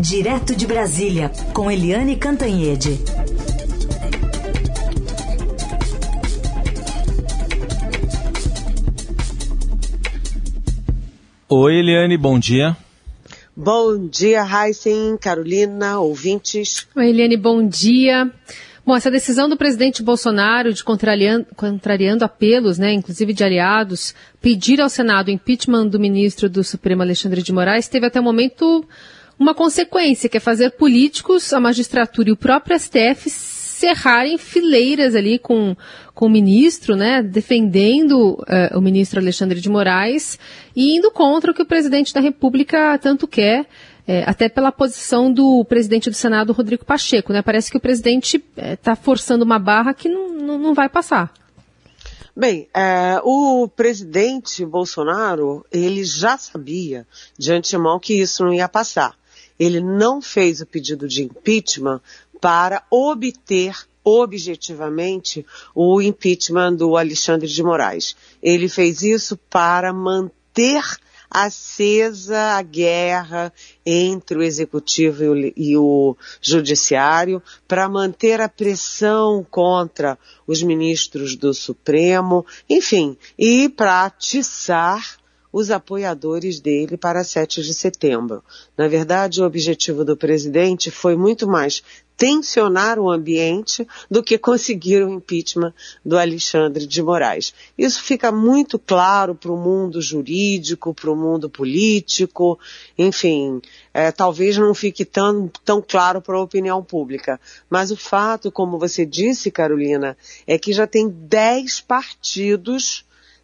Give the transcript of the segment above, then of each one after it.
Direto de Brasília, com Eliane Cantanhede. Oi, Eliane, bom dia. Bom dia, Heisen, Carolina, ouvintes. Oi, Eliane, bom dia. Bom, essa decisão do presidente Bolsonaro de contrariando, contrariando apelos, né, inclusive de aliados, pedir ao Senado o impeachment do ministro do Supremo Alexandre de Moraes teve até o momento uma consequência, que é fazer políticos, a magistratura e o próprio STF cerrarem fileiras ali com, com o ministro, né, defendendo uh, o ministro Alexandre de Moraes e indo contra o que o presidente da República tanto quer, é, até pela posição do presidente do Senado, Rodrigo Pacheco. Né? Parece que o presidente está é, forçando uma barra que não, não, não vai passar. Bem, é, o presidente Bolsonaro, ele já sabia de antemão que isso não ia passar. Ele não fez o pedido de impeachment para obter objetivamente o impeachment do Alexandre de Moraes. Ele fez isso para manter acesa a guerra entre o executivo e o, e o judiciário para manter a pressão contra os ministros do Supremo, enfim, e para atiçar os apoiadores dele para 7 de setembro. Na verdade, o objetivo do presidente foi muito mais tensionar o ambiente do que conseguir o impeachment do Alexandre de Moraes. Isso fica muito claro para o mundo jurídico, para o mundo político, enfim, é, talvez não fique tão, tão claro para a opinião pública. Mas o fato, como você disse, Carolina, é que já tem dez partidos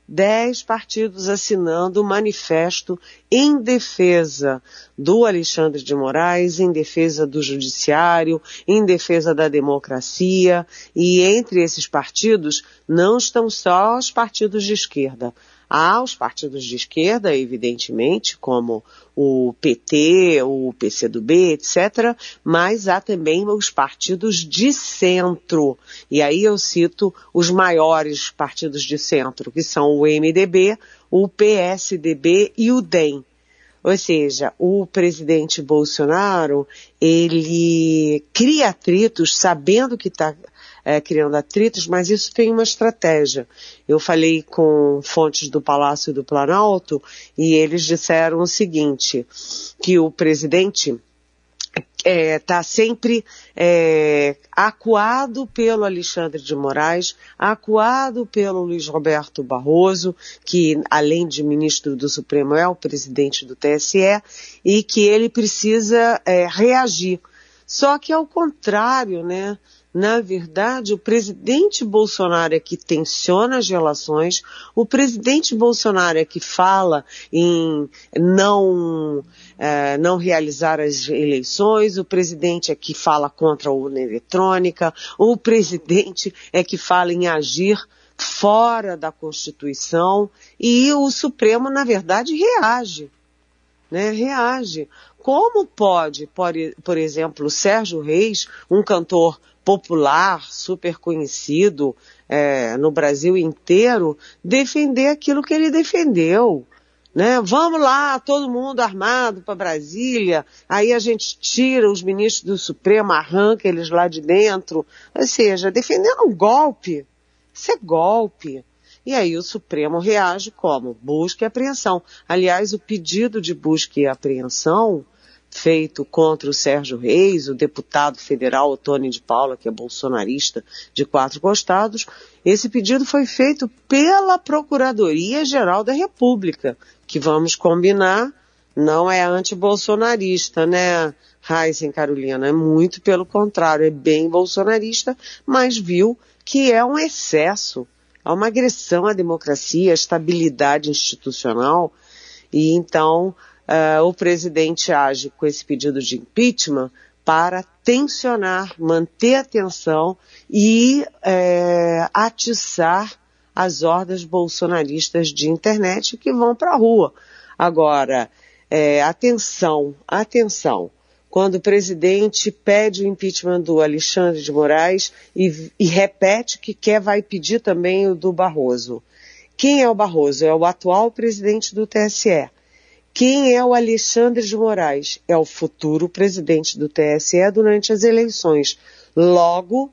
dez partidos assinando o manifesto em defesa do Alexandre de Moraes, em defesa do judiciário, em defesa da democracia. E entre esses partidos não estão só os partidos de esquerda. Há os partidos de esquerda, evidentemente, como o PT, o PCdoB, etc., mas há também os partidos de centro. E aí eu cito os maiores partidos de centro, que são o MDB, o PSDB e o DEM. Ou seja, o presidente Bolsonaro, ele cria atritos sabendo que está é, criando atritos, mas isso tem uma estratégia. Eu falei com fontes do Palácio do Planalto e eles disseram o seguinte, que o presidente está é, tá sempre é, acuado pelo Alexandre de Moraes, acuado pelo Luiz Roberto Barroso, que além de ministro do Supremo é o presidente do TSE, e que ele precisa é, reagir. Só que ao contrário, né? Na verdade, o presidente Bolsonaro é que tensiona as relações, o presidente Bolsonaro é que fala em não, é, não realizar as eleições, o presidente é que fala contra a urna eletrônica, o presidente é que fala em agir fora da Constituição e o Supremo, na verdade, reage. Né, reage. Como pode, por, por exemplo, Sérgio Reis, um cantor popular, super conhecido é, no Brasil inteiro, defender aquilo que ele defendeu. Né? Vamos lá, todo mundo armado para Brasília, aí a gente tira os ministros do Supremo, arranca eles lá de dentro, ou seja, defendendo um golpe. Isso é golpe. E aí o Supremo reage como? Busca e apreensão. Aliás, o pedido de busca e apreensão feito contra o Sérgio Reis, o deputado federal Tony de Paula, que é bolsonarista de quatro costados, esse pedido foi feito pela Procuradoria-Geral da República, que vamos combinar, não é anti-bolsonarista, né, Heisen Carolina? É muito pelo contrário, é bem bolsonarista, mas viu que é um excesso, é uma agressão à democracia, à estabilidade institucional, e então uh, o presidente age com esse pedido de impeachment para tensionar, manter a tensão e é, atiçar as hordas bolsonaristas de internet que vão para a rua. Agora, é, atenção, atenção. Quando o presidente pede o impeachment do Alexandre de Moraes e, e repete que quer, vai pedir também o do Barroso. Quem é o Barroso? É o atual presidente do TSE Quem é o Alexandre de Moraes? É o futuro presidente do TSE durante as eleições. Logo,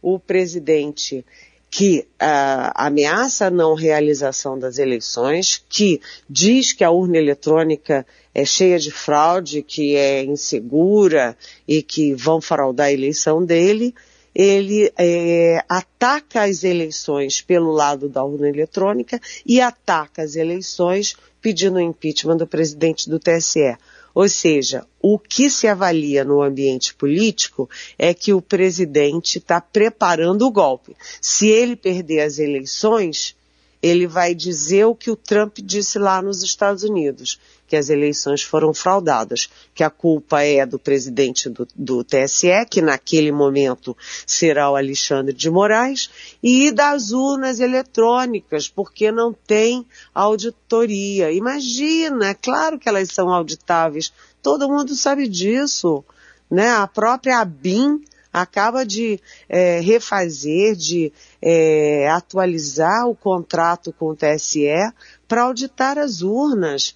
o presidente que uh, ameaça a não realização das eleições, que diz que a urna eletrônica é cheia de fraude, que é insegura e que vão fraudar a eleição dele, ele é, ataca as eleições pelo lado da urna eletrônica e ataca as eleições pedindo o impeachment do presidente do TSE. Ou seja, o que se avalia no ambiente político é que o presidente está preparando o golpe. Se ele perder as eleições, ele vai dizer o que o Trump disse lá nos Estados Unidos, que as eleições foram fraudadas, que a culpa é do presidente do, do, TSE, que naquele momento será o Alexandre de Moraes, e das urnas eletrônicas, porque não tem auditoria. Imagina, é claro que elas são auditáveis, todo mundo sabe disso. Né? A própria ABIN acaba de é, refazer, de é, atualizar o contrato com o TSE para auditar as urnas.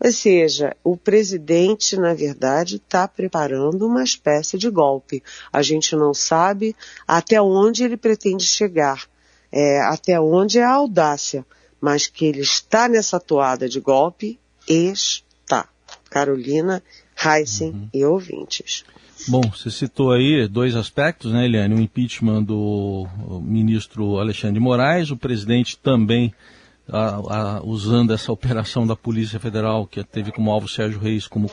Ou seja, o presidente, na verdade, está preparando uma espécie de golpe. A gente não sabe até onde ele pretende chegar, é, até onde é a audácia, mas que ele está nessa toada de golpe, está. Carolina, Heisen uhum. e ouvintes. Bom, você citou aí dois aspectos, né, Eliane? O impeachment do ministro Alexandre de Moraes, o presidente também a, a, usando essa operação da Polícia Federal, que teve como alvo Sérgio Reis como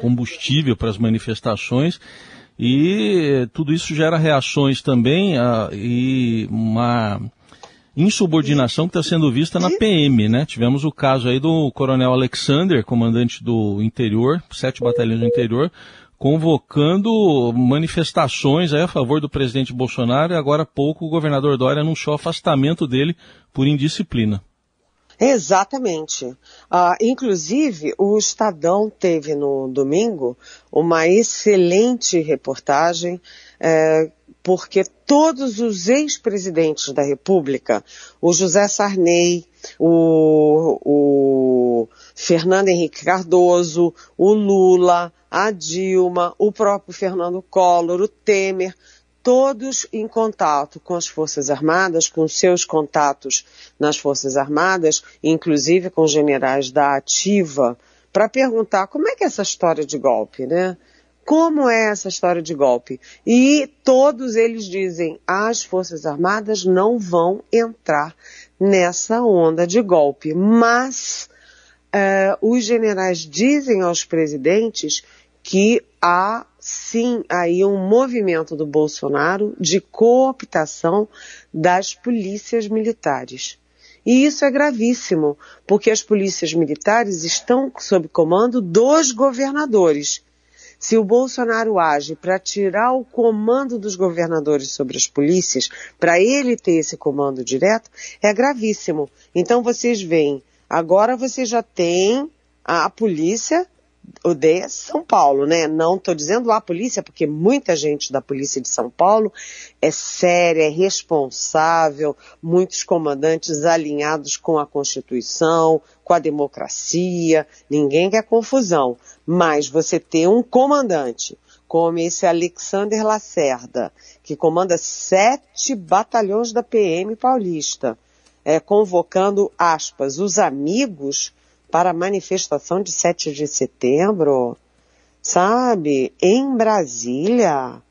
combustível para as manifestações. E tudo isso gera reações também a, e uma insubordinação que está sendo vista na PM, né? Tivemos o caso aí do coronel Alexander, comandante do interior, sete batalhões do interior, convocando manifestações a favor do presidente Bolsonaro e agora há pouco o governador Dória anunciou afastamento dele por indisciplina. Exatamente. Uh, inclusive, o Estadão teve no domingo uma excelente reportagem, eh, porque todos os ex-presidentes da República, o José Sarney, o, o Fernando Henrique Cardoso, o Lula, a Dilma, o próprio Fernando Collor, o Temer, todos em contato com as Forças Armadas, com seus contatos nas Forças Armadas, inclusive com generais da ativa, para perguntar como é que é essa história de golpe, né? Como é essa história de golpe? E todos eles dizem, as Forças Armadas não vão entrar nessa onda de golpe. Mas uh, os generais dizem aos presidentes que há sim aí um movimento do Bolsonaro de cooptação das polícias militares. E isso é gravíssimo, porque as polícias militares estão sob comando dos governadores. Se o Bolsonaro age para tirar o comando dos governadores sobre as polícias, para ele ter esse comando direto, é gravíssimo. Então vocês veem, agora você já tem a, a polícia odeia São Paulo, né? Não estou dizendo a polícia, porque muita gente da polícia de São Paulo é séria, é responsável, muitos comandantes alinhados com a Constituição, com a democracia, ninguém quer confusão. Mas você ter um comandante como esse Alexander Lacerda, que comanda sete batalhões da PM paulista, é, convocando, aspas, os amigos para a manifestação de 7 de setembro, sabe? Em Brasília,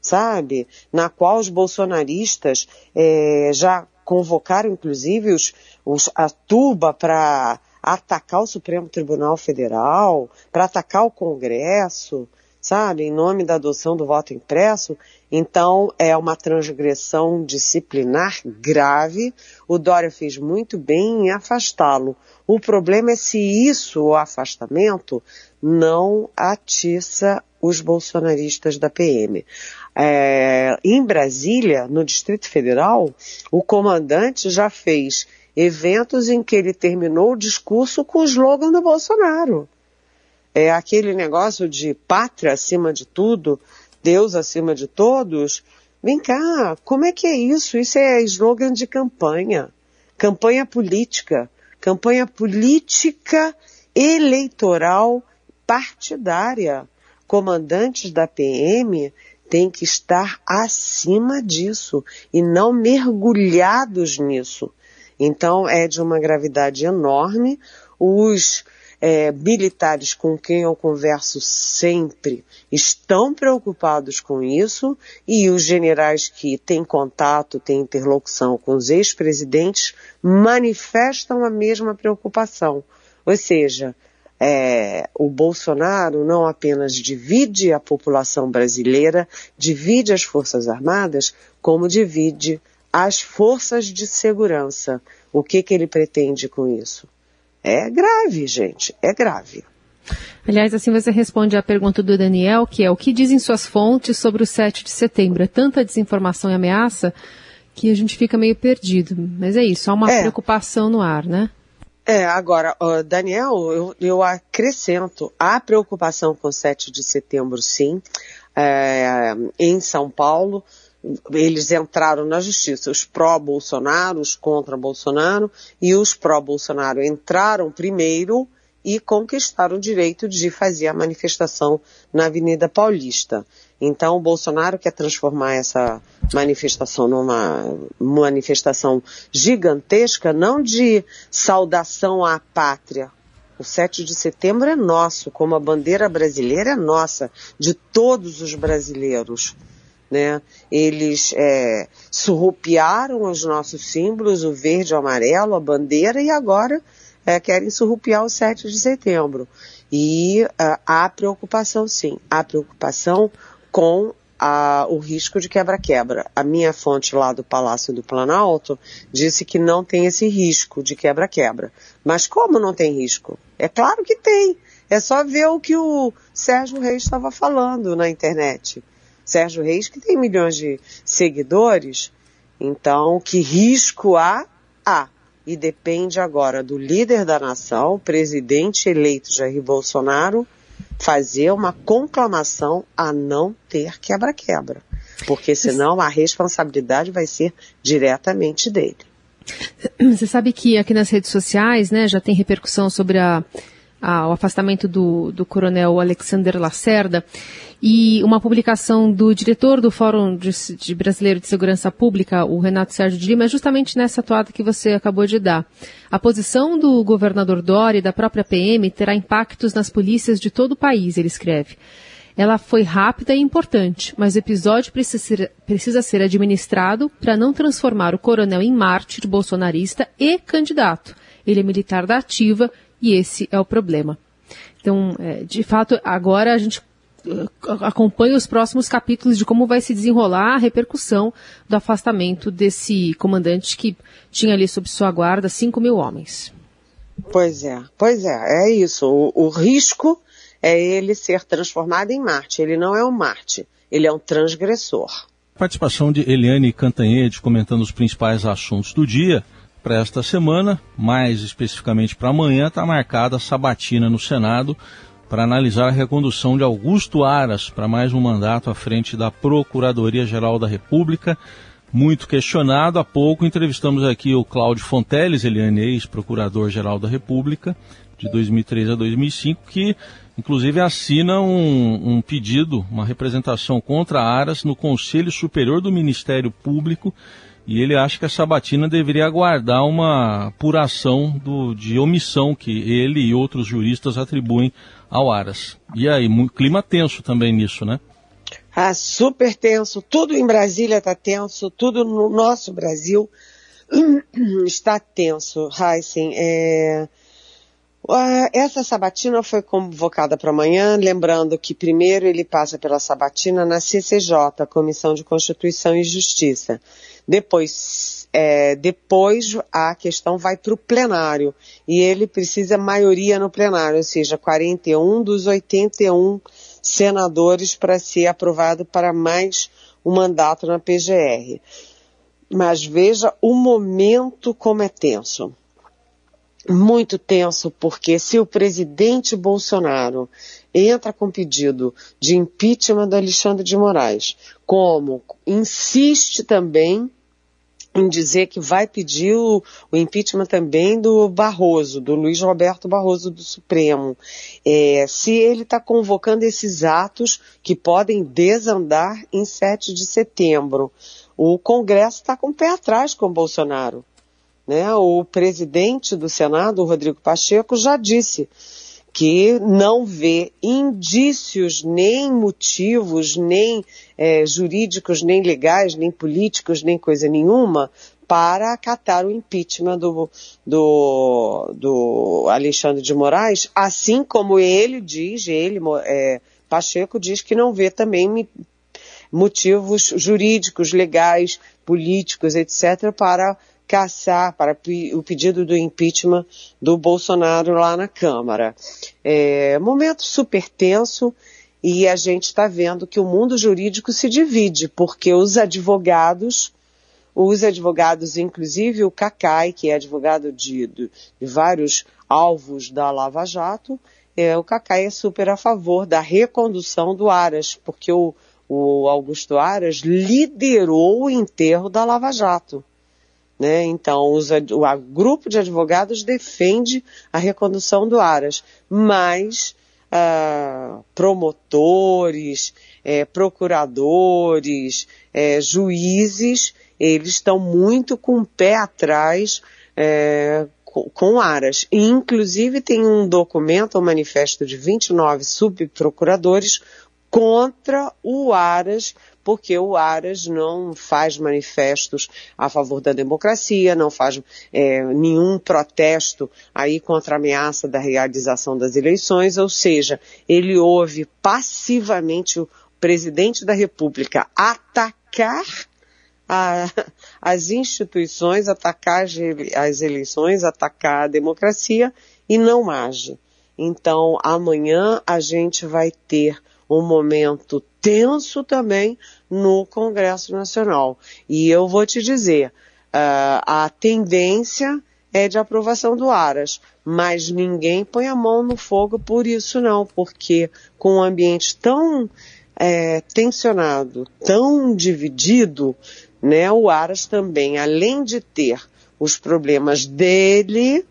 sabe? Na qual os bolsonaristas é, já convocaram, inclusive, os, os, a tuba para atacar o Supremo Tribunal Federal, para atacar o Congresso, sabe? Em nome da adoção do voto impresso. Então, é uma transgressão disciplinar grave. O Dória fez muito bem em afastá-lo. O problema é se isso, o afastamento, não atiça os bolsonaristas da PM. É, em Brasília, no Distrito Federal, o comandante já fez eventos em que ele terminou o discurso com o slogan do Bolsonaro. É aquele negócio de pátria acima de tudo, Deus acima de todos. Vem cá, como é que é isso? Isso é slogan de campanha. Campanha política campanha política eleitoral partidária. Comandantes da PM têm que estar acima disso e não mergulhados nisso. Então é de uma gravidade enorme. Os é, militares com quem eu converso sempre estão preocupados com isso e os generais que têm contato, têm interlocução com os ex-presidentes manifestam a mesma preocupação. Ou seja, é, o Bolsonaro não apenas divide a população brasileira, divide as Forças Armadas, como divide as forças de segurança. O que, que ele pretende com isso? É grave, gente, é grave. Aliás, assim você responde à pergunta do Daniel, que é o que dizem suas fontes sobre o 7 de setembro? É tanta desinformação e ameaça que a gente fica meio perdido. Mas é isso, há uma é. preocupação no ar, né? É, agora, Daniel, eu, eu, acrescento, há preocupação com o 7 de setembro, sim. É, em São Paulo, eles entraram na justiça, os pró-Bolsonaro, os contra-Bolsonaro, e os pró-Bolsonaro entraram primeiro e conquistaram o direito de fazer a manifestação na Avenida Paulista. Então, o Bolsonaro quer transformar essa manifestação numa manifestação gigantesca, não de saudação à pátria. O 7 de setembro é nosso, como a bandeira brasileira é nossa, de todos os brasileiros. Né? Eles é, surrupiaram os nossos símbolos, o verde, o amarelo, a bandeira, e agora é, querem surrupiar o 7 de setembro. E uh, há preocupação, sim. Há preocupação com a, o risco de quebra-quebra. A minha fonte lá do Palácio do Planalto disse que não tem esse risco de quebra-quebra. Mas como não tem risco? É claro que tem. É só ver o que o Sérgio Reis estava falando na internet. Sérgio Reis, que tem milhões de seguidores, então que risco há? Há e depende agora do líder da nação, presidente eleito Jair Bolsonaro, fazer uma conclamação a não ter quebra-quebra. Porque senão a responsabilidade vai ser diretamente dele. Você sabe que aqui nas redes sociais, né, já tem repercussão sobre a o afastamento do, do coronel Alexander Lacerda e uma publicação do diretor do Fórum de, de Brasileiro de Segurança Pública, o Renato Sérgio de Lima, é justamente nessa toada que você acabou de dar. A posição do governador Dória e da própria PM terá impactos nas polícias de todo o país, ele escreve. Ela foi rápida e importante, mas o episódio precisa ser, precisa ser administrado para não transformar o coronel em mártir bolsonarista e candidato. Ele é militar da ativa e esse é o problema. Então, é, de fato, agora a gente uh, acompanha os próximos capítulos de como vai se desenrolar a repercussão do afastamento desse comandante que tinha ali sob sua guarda 5 mil homens. Pois é, pois é, é isso. O, o risco é ele ser transformado em Marte. Ele não é um Marte, ele é um transgressor. Participação de Eliane Cantanhede comentando os principais assuntos do dia. Para esta semana, mais especificamente para amanhã, está marcada a sabatina no Senado para analisar a recondução de Augusto Aras para mais um mandato à frente da Procuradoria-Geral da República. Muito questionado. Há pouco entrevistamos aqui o Cláudio Fonteles, Eliane, ex-procurador-geral da República, de 2003 a 2005, que inclusive assina um, um, pedido, uma representação contra Aras no Conselho Superior do Ministério Público e ele acha que a Sabatina deveria aguardar uma apuração do, de omissão que ele e outros juristas atribuem ao Aras. E aí, clima tenso também nisso, né? Ah, super tenso. Tudo em Brasília está tenso, tudo no nosso Brasil está tenso, Heisen. É... Essa sabatina foi convocada para amanhã, lembrando que primeiro ele passa pela sabatina na CCJ, Comissão de Constituição e Justiça. Depois, é, depois a questão vai para o plenário e ele precisa maioria no plenário, ou seja, 41 dos 81 senadores para ser aprovado para mais um mandato na PGR. Mas veja o momento como é tenso. Muito tenso, porque se o presidente Bolsonaro entra com pedido de impeachment do Alexandre de Moraes, como insiste também em dizer que vai pedir o, o, impeachment também do Barroso, do Luiz Roberto Barroso do Supremo. É, se ele está convocando esses atos que podem desandar em 7 de setembro, o Congresso está com o pé atrás com o Bolsonaro. Né? O presidente do Senado, Rodrigo Pacheco, já disse que não vê indícios, nem motivos, nem é, jurídicos, nem legais, nem políticos, nem coisa nenhuma para acatar o impeachment do, do, do Alexandre de Moraes, assim como ele diz, ele, é, Pacheco diz que não vê também motivos jurídicos, legais, políticos, etc., para caçar para o pedido do impeachment do Bolsonaro lá na Câmara. É, momento super tenso e a gente está vendo que o mundo jurídico se divide, porque os advogados, os advogados, inclusive o Cacai, que é advogado de, de, vários alvos da Lava Jato, é, o Cacai é super a favor da recondução do Aras, porque o, o Augusto Aras liderou o enterro da Lava Jato. Né? Então, os, o a, grupo de advogados defende a recondução do Aras, mas ah, promotores, é, procuradores, é, juízes, eles estão muito com o pé atrás é, com, com Aras. inclusive tem um documento, um manifesto de 29 subprocuradores contra o Aras porque o Aras não faz manifestos a favor da democracia, não faz é, nenhum protesto aí contra a ameaça da realização das eleições, ou seja, ele ouve passivamente o presidente da República atacar a, as instituições, atacar as eleições, atacar a democracia e não age. Então, amanhã a gente vai ter um momento tenso também no Congresso Nacional. E eu vou te dizer, uh, a tendência é de aprovação do Aras, mas ninguém põe a mão no fogo por isso não, porque com um ambiente tão é, tensionado, tão dividido, né, o Aras também, além de ter os problemas dele,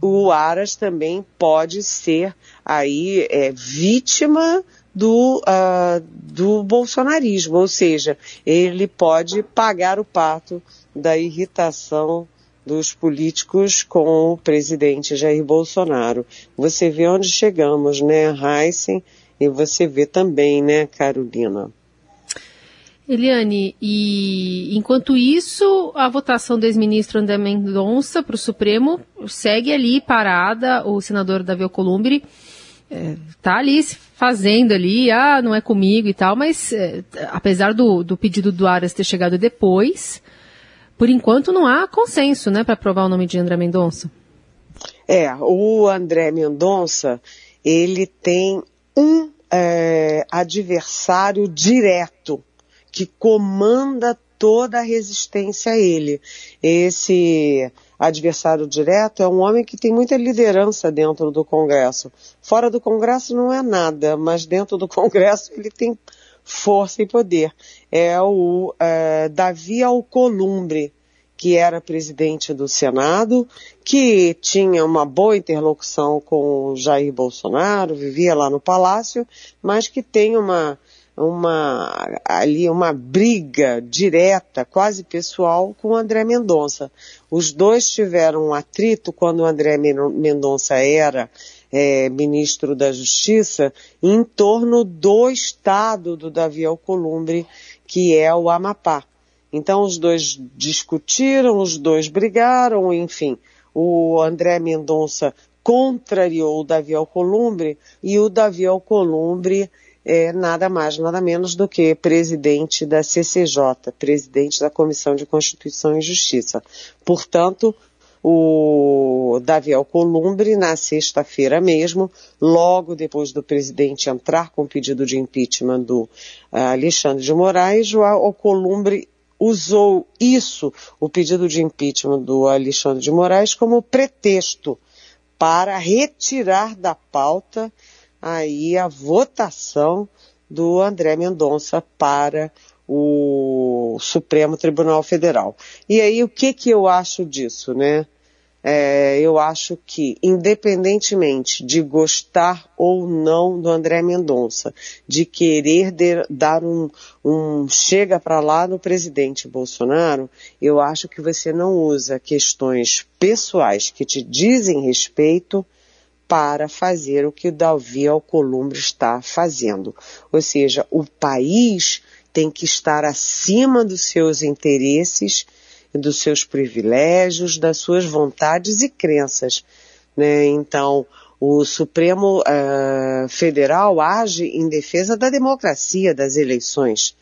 o Aras também pode ser aí é, vítima do, uh, do bolsonarismo, ou seja, ele pode pagar o pato da irritação dos políticos com o presidente Jair Bolsonaro. Você vê onde chegamos, né, Heisen? E você vê também, né, Carolina? Eliane, e enquanto isso, a votação do ex-ministro André Mendonça para o Supremo segue ali parada, o senador Davi Alcolumbre é, tá ali fazendo ali, ah, não é comigo e tal, mas é, apesar do, do pedido do Aras ter chegado depois, por enquanto não há consenso, né, para aprovar o nome de André Mendonça. É, o André Mendonça, ele tem um é, adversário direto que comanda toda a resistência a ele. Esse adversário direto é um homem que tem muita liderança dentro do Congresso. Fora do Congresso não é nada, mas dentro do Congresso ele tem força e poder. É o é, Davi Alcolumbre, que era presidente do Senado, que tinha uma boa interlocução com Jair Bolsonaro, vivia lá no Palácio, mas que tem uma uma ali uma briga direta, quase pessoal, com o André Mendonça. Os dois tiveram um atrito quando o André Mendonça era é, ministro da Justiça em torno do estado do Davi Alcolumbre, que é o Amapá. Então os dois discutiram, os dois brigaram, enfim. O André Mendonça contrariou o Davi Alcolumbre e o Davi Alcolumbre é nada mais, nada menos do que presidente da CCJ, presidente da Comissão de Constituição e Justiça. Portanto, o Davi Alcolumbre, na sexta-feira mesmo, logo depois do presidente entrar com o pedido de impeachment do uh, Alexandre de Moraes, o Alcolumbre usou isso, o pedido de impeachment do Alexandre de Moraes, como pretexto para retirar da pauta aí a votação do André Mendonça para o Supremo Tribunal Federal. E aí o que que eu acho disso, né? É, eu acho que, independentemente de gostar ou não do André Mendonça, de querer de, dar um, um chega para lá no presidente Bolsonaro, eu acho que você não usa questões pessoais que te dizem respeito para fazer o que o Davi Alcolumbre está fazendo. Ou seja, o país tem que estar acima dos seus interesses dos seus privilégios, das suas vontades e crenças. Né? Então, o Supremo uh, Federal age em defesa da democracia das eleições.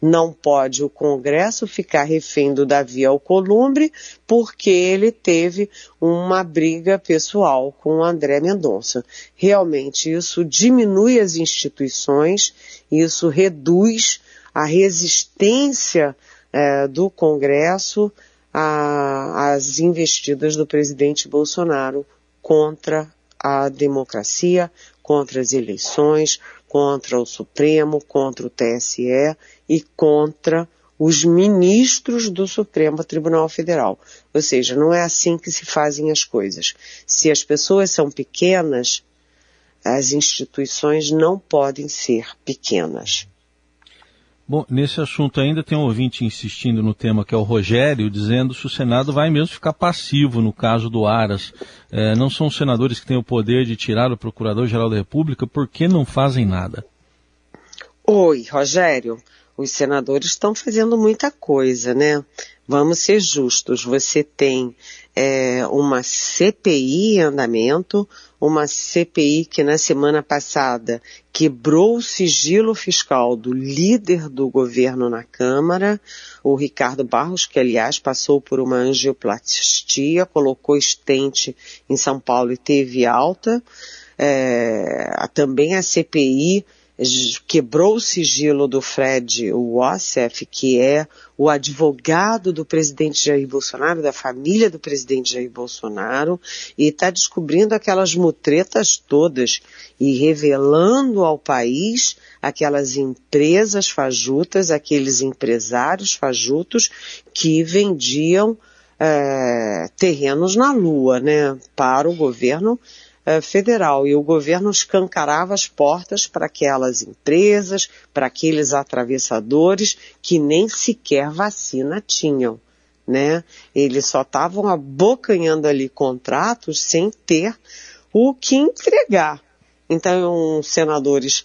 Não pode o Congresso ficar refém do Davi Alcolumbre porque ele teve uma briga pessoal com o André Mendonça. Realmente isso diminui as instituições, isso reduz a resistência é, do Congresso às investidas do presidente Bolsonaro contra a democracia, contra as eleições, contra o Supremo, contra o TSE e contra os ministros do Supremo Tribunal Federal. Ou seja, não é assim que se fazem as coisas. Se as pessoas são pequenas, as instituições não podem ser pequenas. Bom, nesse assunto ainda tem um ouvinte insistindo no tema que é o Rogério, dizendo se o Senado vai mesmo ficar passivo no caso do Aras. É, não são os senadores que têm o poder de tirar o Procurador-Geral da República, por que não fazem nada? Oi, Rogério. Os senadores estão fazendo muita coisa, né? Vamos ser justos. Você tem é, uma CPI em andamento, uma CPI que na semana passada quebrou o sigilo fiscal do líder do governo na Câmara, o Ricardo Barros, que aliás passou por uma angioplastia, colocou estente em São Paulo e teve alta. É, também a CPI quebrou o sigilo do Fred Wassef, que é o advogado do presidente Jair Bolsonaro, da família do presidente Jair Bolsonaro, e está descobrindo aquelas mutretas todas e revelando ao país aquelas empresas fajutas, aqueles empresários fajutos que vendiam é, terrenos na Lua, né, para o governo eh, federal e o governo escancarava as portas para aquelas empresas, para aqueles atravessadores que nem sequer vacina tinham. Né? Eles só estavam abocanhando ali contratos sem ter o que entregar. Então, os senadores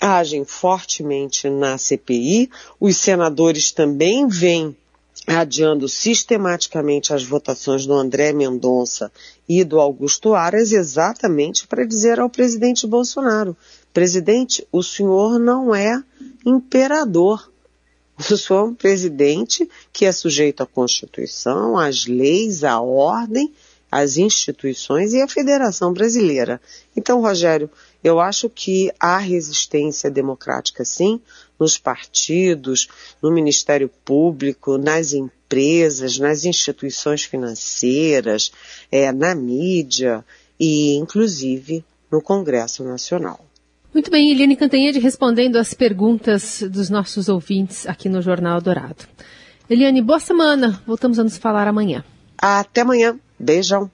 agem fortemente na CPI, os senadores também vêm adiando sistematicamente as votações do André Mendonça e do Augusto Aras exatamente para dizer ao presidente Bolsonaro, presidente, o senhor não é imperador. O senhor é um presidente que é sujeito à Constituição, às leis, à ordem, às instituições e à Federação Brasileira. Então, Rogério, eu acho que há resistência democrática, sim, nos partidos, no Ministério Público, nas empresas, nas instituições financeiras, é, na mídia e, inclusive, no Congresso Nacional. Muito bem, Eliane Cantanhede respondendo às perguntas dos nossos ouvintes aqui no Jornal Dourado. Eliane, boa semana. Voltamos a nos falar amanhã. Até amanhã. Beijão.